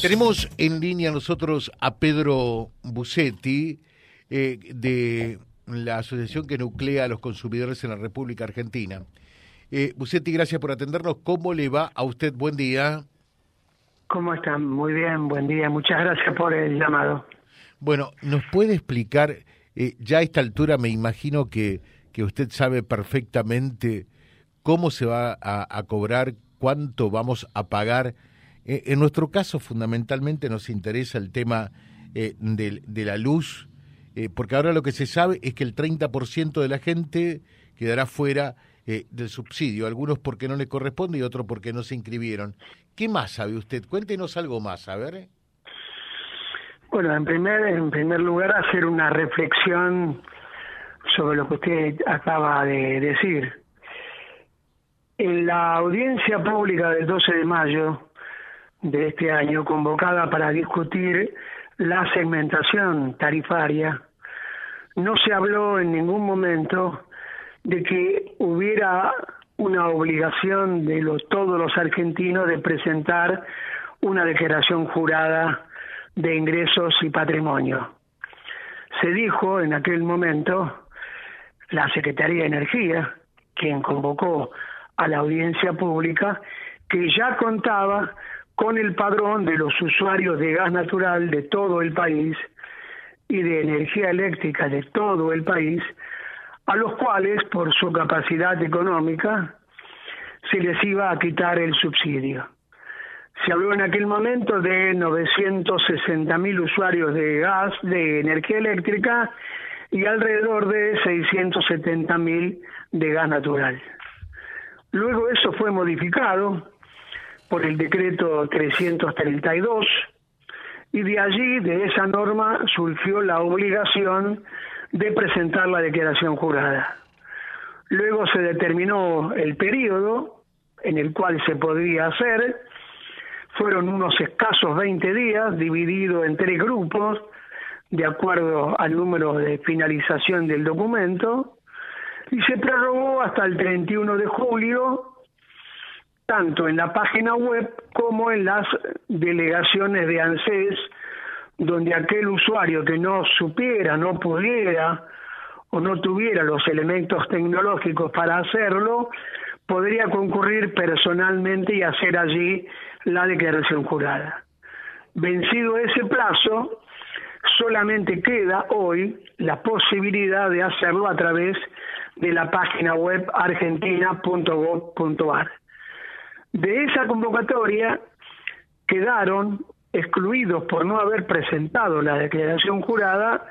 Tenemos en línea nosotros a Pedro Bucetti eh, de la asociación que nuclea a los consumidores en la República Argentina. Eh, Bucetti, gracias por atendernos. ¿Cómo le va a usted? Buen día. ¿Cómo están? Muy bien, buen día. Muchas gracias por el llamado. Bueno, ¿nos puede explicar, eh, ya a esta altura me imagino que, que usted sabe perfectamente cómo se va a, a cobrar, cuánto vamos a pagar en nuestro caso, fundamentalmente, nos interesa el tema eh, de, la luz, eh, porque ahora lo que se sabe es que el 30% de la gente quedará fuera del subsidio, algunos porque no le corresponde y otros porque no se inscribieron. ¿Qué más sabe usted? Cuéntenos algo más, a ver. Bueno, en primer, en primer lugar, hacer una reflexión sobre lo que usted acaba de decir. En la audiencia pública del 12 de mayo, de este año convocada para discutir la segmentación tarifaria, no se habló en ningún momento de que hubiera una obligación de los, todos los argentinos de presentar una declaración jurada de ingresos y patrimonio. Se dijo en aquel momento la Secretaría de Energía, quien convocó a la audiencia pública, que ya contaba con el padrón de los usuarios de gas natural de todo el país y de energía eléctrica de todo el país, a los cuales, por su capacidad económica, se les iba a quitar el subsidio. Se habló en aquel momento de 960 mil usuarios de gas, de energía eléctrica, y alrededor de 670 mil de gas natural. Luego eso fue modificado por el decreto 332 y de allí, de esa norma, surgió la obligación de presentar la declaración jurada. Luego se determinó el periodo en el cual se podía hacer, fueron unos escasos 20 días, dividido en tres grupos, de acuerdo al número de finalización del documento, y se prorrogó hasta el 31 de julio tanto en la página web como en las delegaciones de ANSES, donde aquel usuario que no supiera, no pudiera o no tuviera los elementos tecnológicos para hacerlo, podría concurrir personalmente y hacer allí la declaración jurada. Vencido ese plazo, solamente queda hoy la posibilidad de hacerlo a través de la página web argentina.gov.ar. De esa convocatoria quedaron excluidos por no haber presentado la declaración jurada,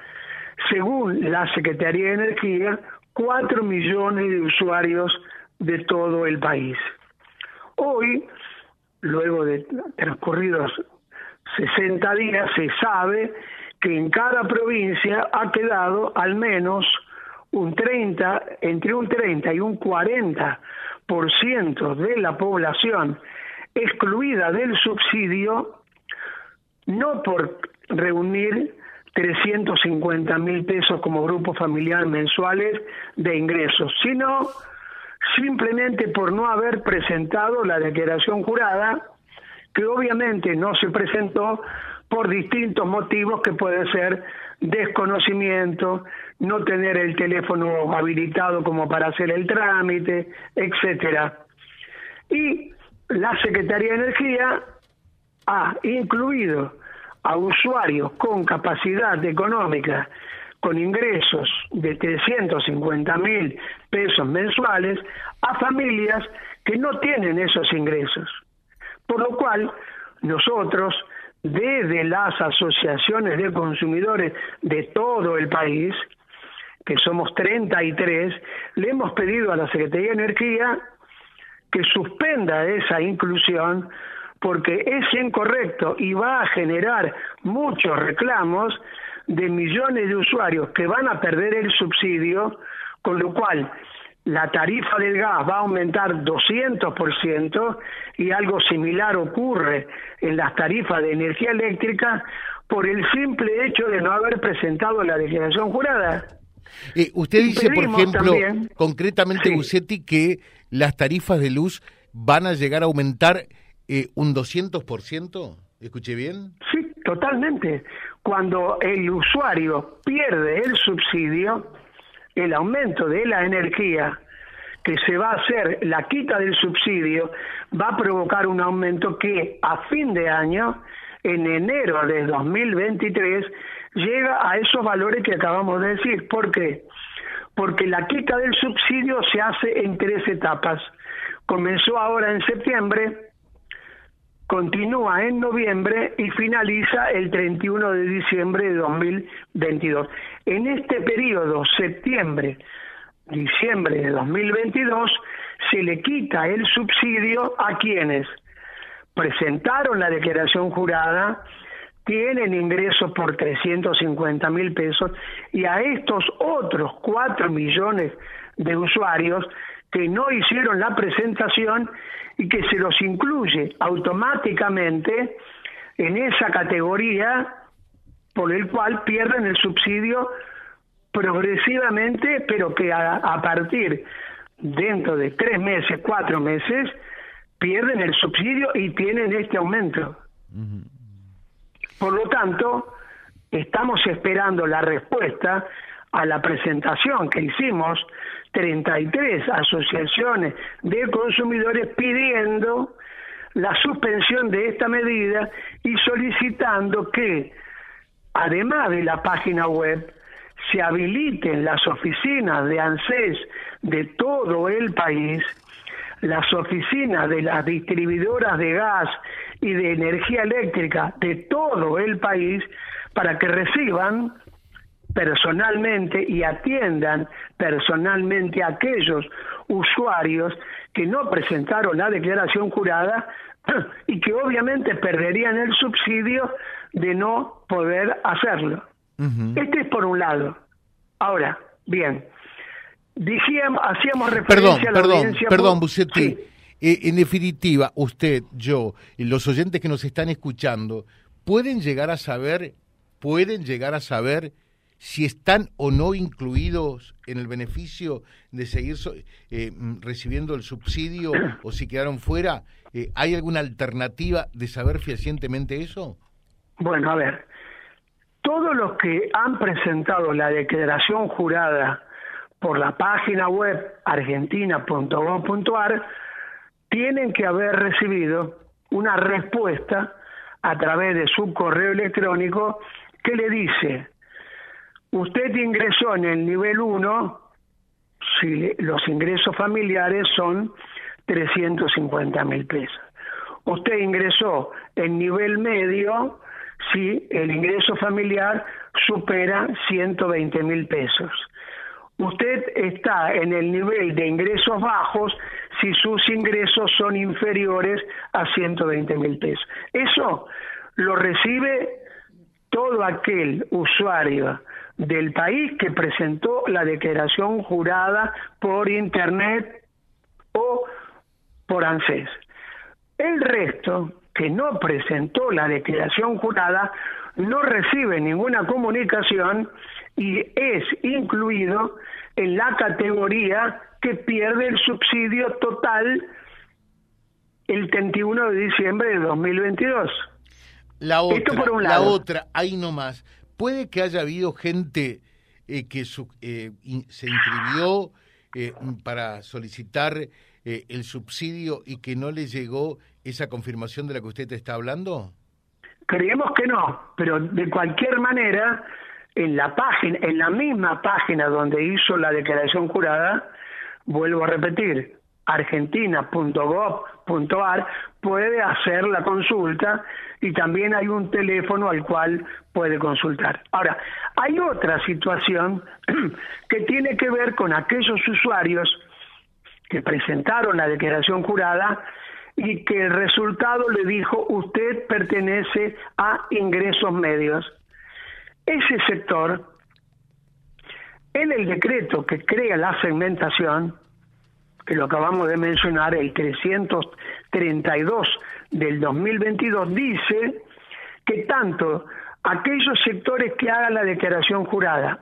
según la Secretaría de Energía, cuatro millones de usuarios de todo el país. Hoy, luego de transcurridos 60 días, se sabe que en cada provincia ha quedado al menos un 30, entre un 30 y un 40 por ciento de la población excluida del subsidio, no por reunir 350 mil pesos como grupo familiar mensuales de ingresos, sino simplemente por no haber presentado la declaración jurada, que obviamente no se presentó por distintos motivos que puede ser desconocimiento, no tener el teléfono habilitado como para hacer el trámite, etcétera. Y la Secretaría de Energía ha incluido a usuarios con capacidad económica con ingresos de 350 mil pesos mensuales a familias que no tienen esos ingresos. Por lo cual, nosotros desde las asociaciones de consumidores de todo el país, que somos 33, le hemos pedido a la Secretaría de Energía que suspenda esa inclusión porque es incorrecto y va a generar muchos reclamos de millones de usuarios que van a perder el subsidio, con lo cual la tarifa del gas va a aumentar 200% y algo similar ocurre en las tarifas de energía eléctrica por el simple hecho de no haber presentado la declaración jurada. Eh, usted dice, por ejemplo, concretamente, Bucetti, que las tarifas de luz van a llegar a aumentar eh, un 200%. ¿Escuché bien? Sí, totalmente. Cuando el usuario pierde el subsidio, el aumento de la energía que se va a hacer, la quita del subsidio, va a provocar un aumento que a fin de año, en enero de 2023, llega a esos valores que acabamos de decir. ¿Por qué? Porque la quita del subsidio se hace en tres etapas. Comenzó ahora en septiembre, continúa en noviembre y finaliza el 31 de diciembre de 2022. En este periodo, septiembre, diciembre de 2022, se le quita el subsidio a quienes presentaron la declaración jurada, tienen ingresos por 350 mil pesos y a estos otros 4 millones de usuarios que no hicieron la presentación y que se los incluye automáticamente en esa categoría por el cual pierden el subsidio progresivamente, pero que a, partir dentro de tres meses, cuatro meses, pierden el subsidio y tienen este aumento. Por lo tanto, estamos esperando la respuesta a la presentación que hicimos 33 asociaciones de consumidores pidiendo la suspensión de esta medida y solicitando que, además de la página web, se habiliten las oficinas de ANSES de todo el país, las oficinas de las distribuidoras de gas y de energía eléctrica de todo el país, para que reciban personalmente y atiendan personalmente a aquellos usuarios que no presentaron la declaración jurada y que obviamente perderían el subsidio de no poder hacerlo. Este es por un lado. Ahora, bien, decíamos, hacíamos referencia perdón, a la perdón, Perdón, Bucetti. Eh, en definitiva, usted, yo y los oyentes que nos están escuchando, pueden llegar a saber, pueden llegar a saber si están o no incluidos en el beneficio de seguir eh, mm, recibiendo el subsidio o si quedaron fuera? Eh, ¿Hay alguna alternativa de saber fehacientemente eso? Bueno, a ver, todos los que han presentado la declaración jurada por la página web argentina.gov.ar tienen que haber recibido una respuesta a través de su correo electrónico que le dice Usted ingresó en el nivel 1 si los ingresos familiares son 350 mil pesos. Usted ingresó en nivel medio si el ingreso familiar supera 120 mil pesos. Usted está en el nivel de ingresos bajos si sus ingresos son inferiores a 120 mil pesos. Eso lo recibe todo aquel usuario del país que presentó la declaración jurada por Internet o por ANSES. El resto, que no presentó la declaración jurada, no recibe ninguna comunicación y es incluido en la categoría que pierde el subsidio total el 31 de diciembre de 2022. La otra, la otra, ahí nomás, puede que haya habido gente eh, que eh, se inscribió eh, para solicitar el subsidio y que no le llegó esa confirmación de la que usted está hablando? Creemos que no, pero de cualquier manera, en la página, en la misma página donde hizo la declaración jurada, vuelvo a repetir, argentina.gov.ar puede hacer la consulta y también hay un teléfono al cual puede consultar. Ahora, hay otra situación que tiene que ver con aquellos usuarios que presentaron la declaración jurada y que el resultado le dijo usted pertenece a ingresos medios. Ese sector, en el decreto que crea la segmentación, que lo acabamos de mencionar, el 332 del 2022, dice que tanto aquellos sectores que hagan la declaración jurada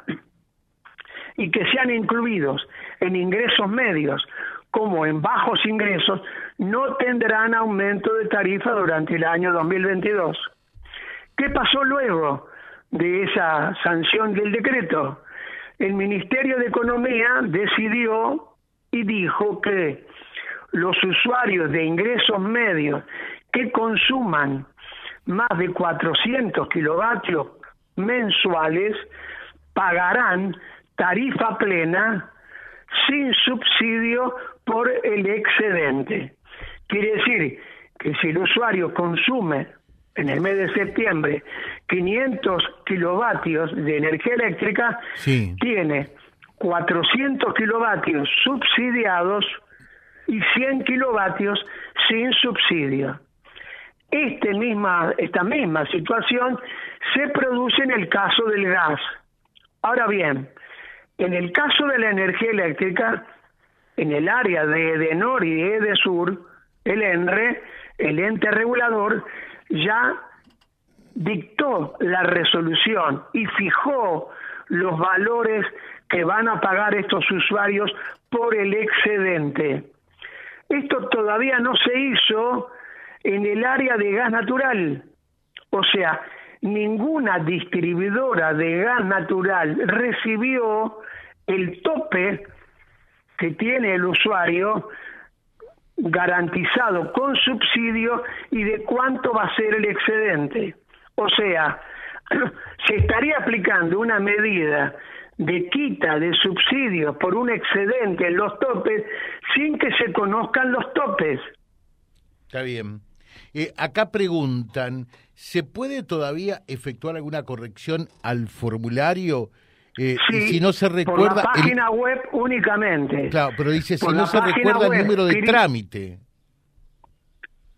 y que sean incluidos en ingresos medios como en bajos ingresos, no tendrán aumento de tarifa durante el año 2022. ¿Qué pasó luego de esa sanción del decreto? El Ministerio de Economía decidió y dijo que los usuarios de ingresos medios que consuman más de 400 kilovatios mensuales pagarán tarifa plena sin subsidio por el excedente. Quiere decir que si el usuario consume en el mes de septiembre 500 kilovatios de energía eléctrica, tiene 400 kilovatios subsidiados y 100 kilovatios sin subsidio. Este misma, esta misma situación se produce en el caso del gas. Ahora bien, en el caso de la energía eléctrica, en el área de Edenor y Edesur, el ENRE, el ente regulador, ya dictó la resolución y fijó los valores que van a pagar estos usuarios por el excedente. Esto todavía no se hizo en el área de gas natural. O sea, ninguna distribuidora de gas natural recibió el tope que tiene el usuario garantizado con subsidio y de cuánto va a ser el excedente. O sea, se estaría aplicando una medida de quita de subsidios por un excedente en los topes sin que se conozcan los topes. Está bien. Eh, acá preguntan, ¿se puede todavía efectuar alguna corrección al formulario? Eh, si no se recuerda... Por la página web únicamente. Claro, pero dice, si no se recuerda el número de trámite.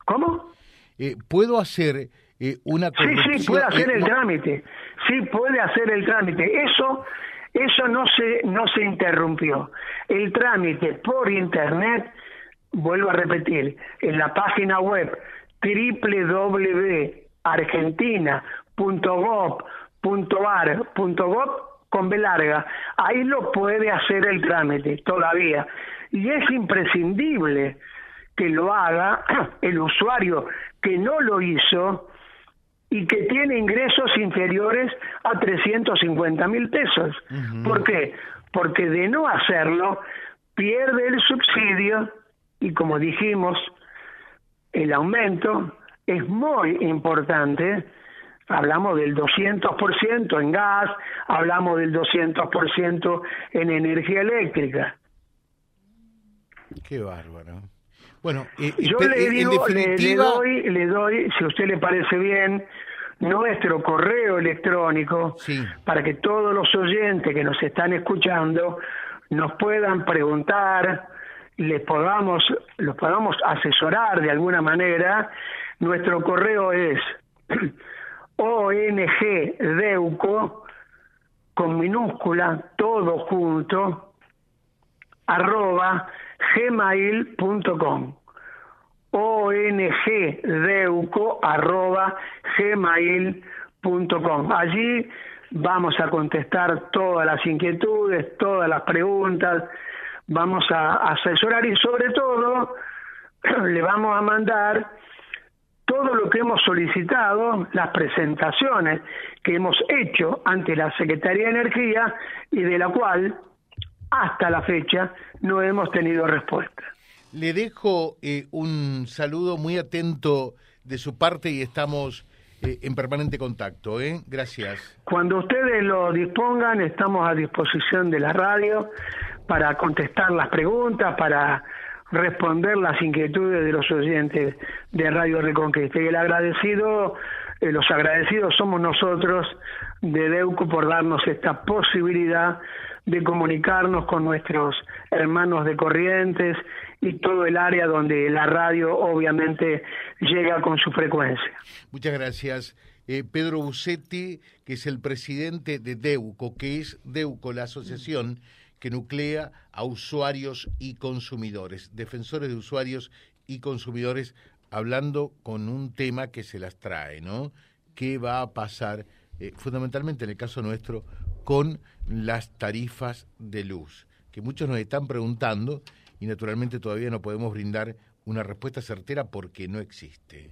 ¿Cómo? Eh, ¿Puedo hacer eh, una corrección? Sí, sí, puede hacer el trámite. Sí, puede hacer el trámite. Eso eso no se, no se interrumpió. El trámite por Internet, vuelvo a repetir, en la página web www.argentina.gov.ar.gov con B larga, ahí lo puede hacer el trámite todavía. Y es imprescindible que lo haga el usuario que no lo hizo y que tiene ingresos inferiores a 350 mil pesos. ¿Por qué? Porque de no hacerlo, pierde el subsidio y como dijimos, el aumento es muy importante. Hablamos del 200% en gas, hablamos del 200% en energía eléctrica. Qué bárbaro. Bueno, yo le digo, le, doy, le doy, si a usted le parece bien, nuestro correo electrónico para que todos los oyentes que nos están escuchando nos puedan preguntar, les podamos, los podamos asesorar de alguna manera. Nuestro correo es ONGDEUCO con minúscula, todo junto, arroba gmail.com ongdeuco.gmail.com. Allí vamos a contestar todas las inquietudes, todas las preguntas, vamos a asesorar y sobre todo le vamos a mandar todo lo que hemos solicitado, las presentaciones que hemos hecho ante la Secretaría de Energía y de la cual hasta la fecha no hemos tenido respuesta. Le dejo eh, un saludo muy atento de su parte y estamos eh, en permanente contacto. ¿eh? Gracias. Cuando ustedes lo dispongan, estamos a disposición de la radio para contestar las preguntas, para responder las inquietudes de los oyentes de Radio Reconquista. Y el agradecido, eh, los agradecidos somos nosotros de Deuco por darnos esta posibilidad de comunicarnos con nuestros hermanos de Corrientes y todo el área donde la radio obviamente llega con su frecuencia. Muchas gracias. Eh, Pedro Bucetti, que es el presidente de DEUCO, que es DEUCO, la asociación que nuclea a usuarios y consumidores, defensores de usuarios y consumidores, hablando con un tema que se las trae, ¿no? ¿Qué va a pasar, eh, fundamentalmente en el caso nuestro, con las tarifas de luz, que muchos nos están preguntando y naturalmente todavía no podemos brindar una respuesta certera porque no existe.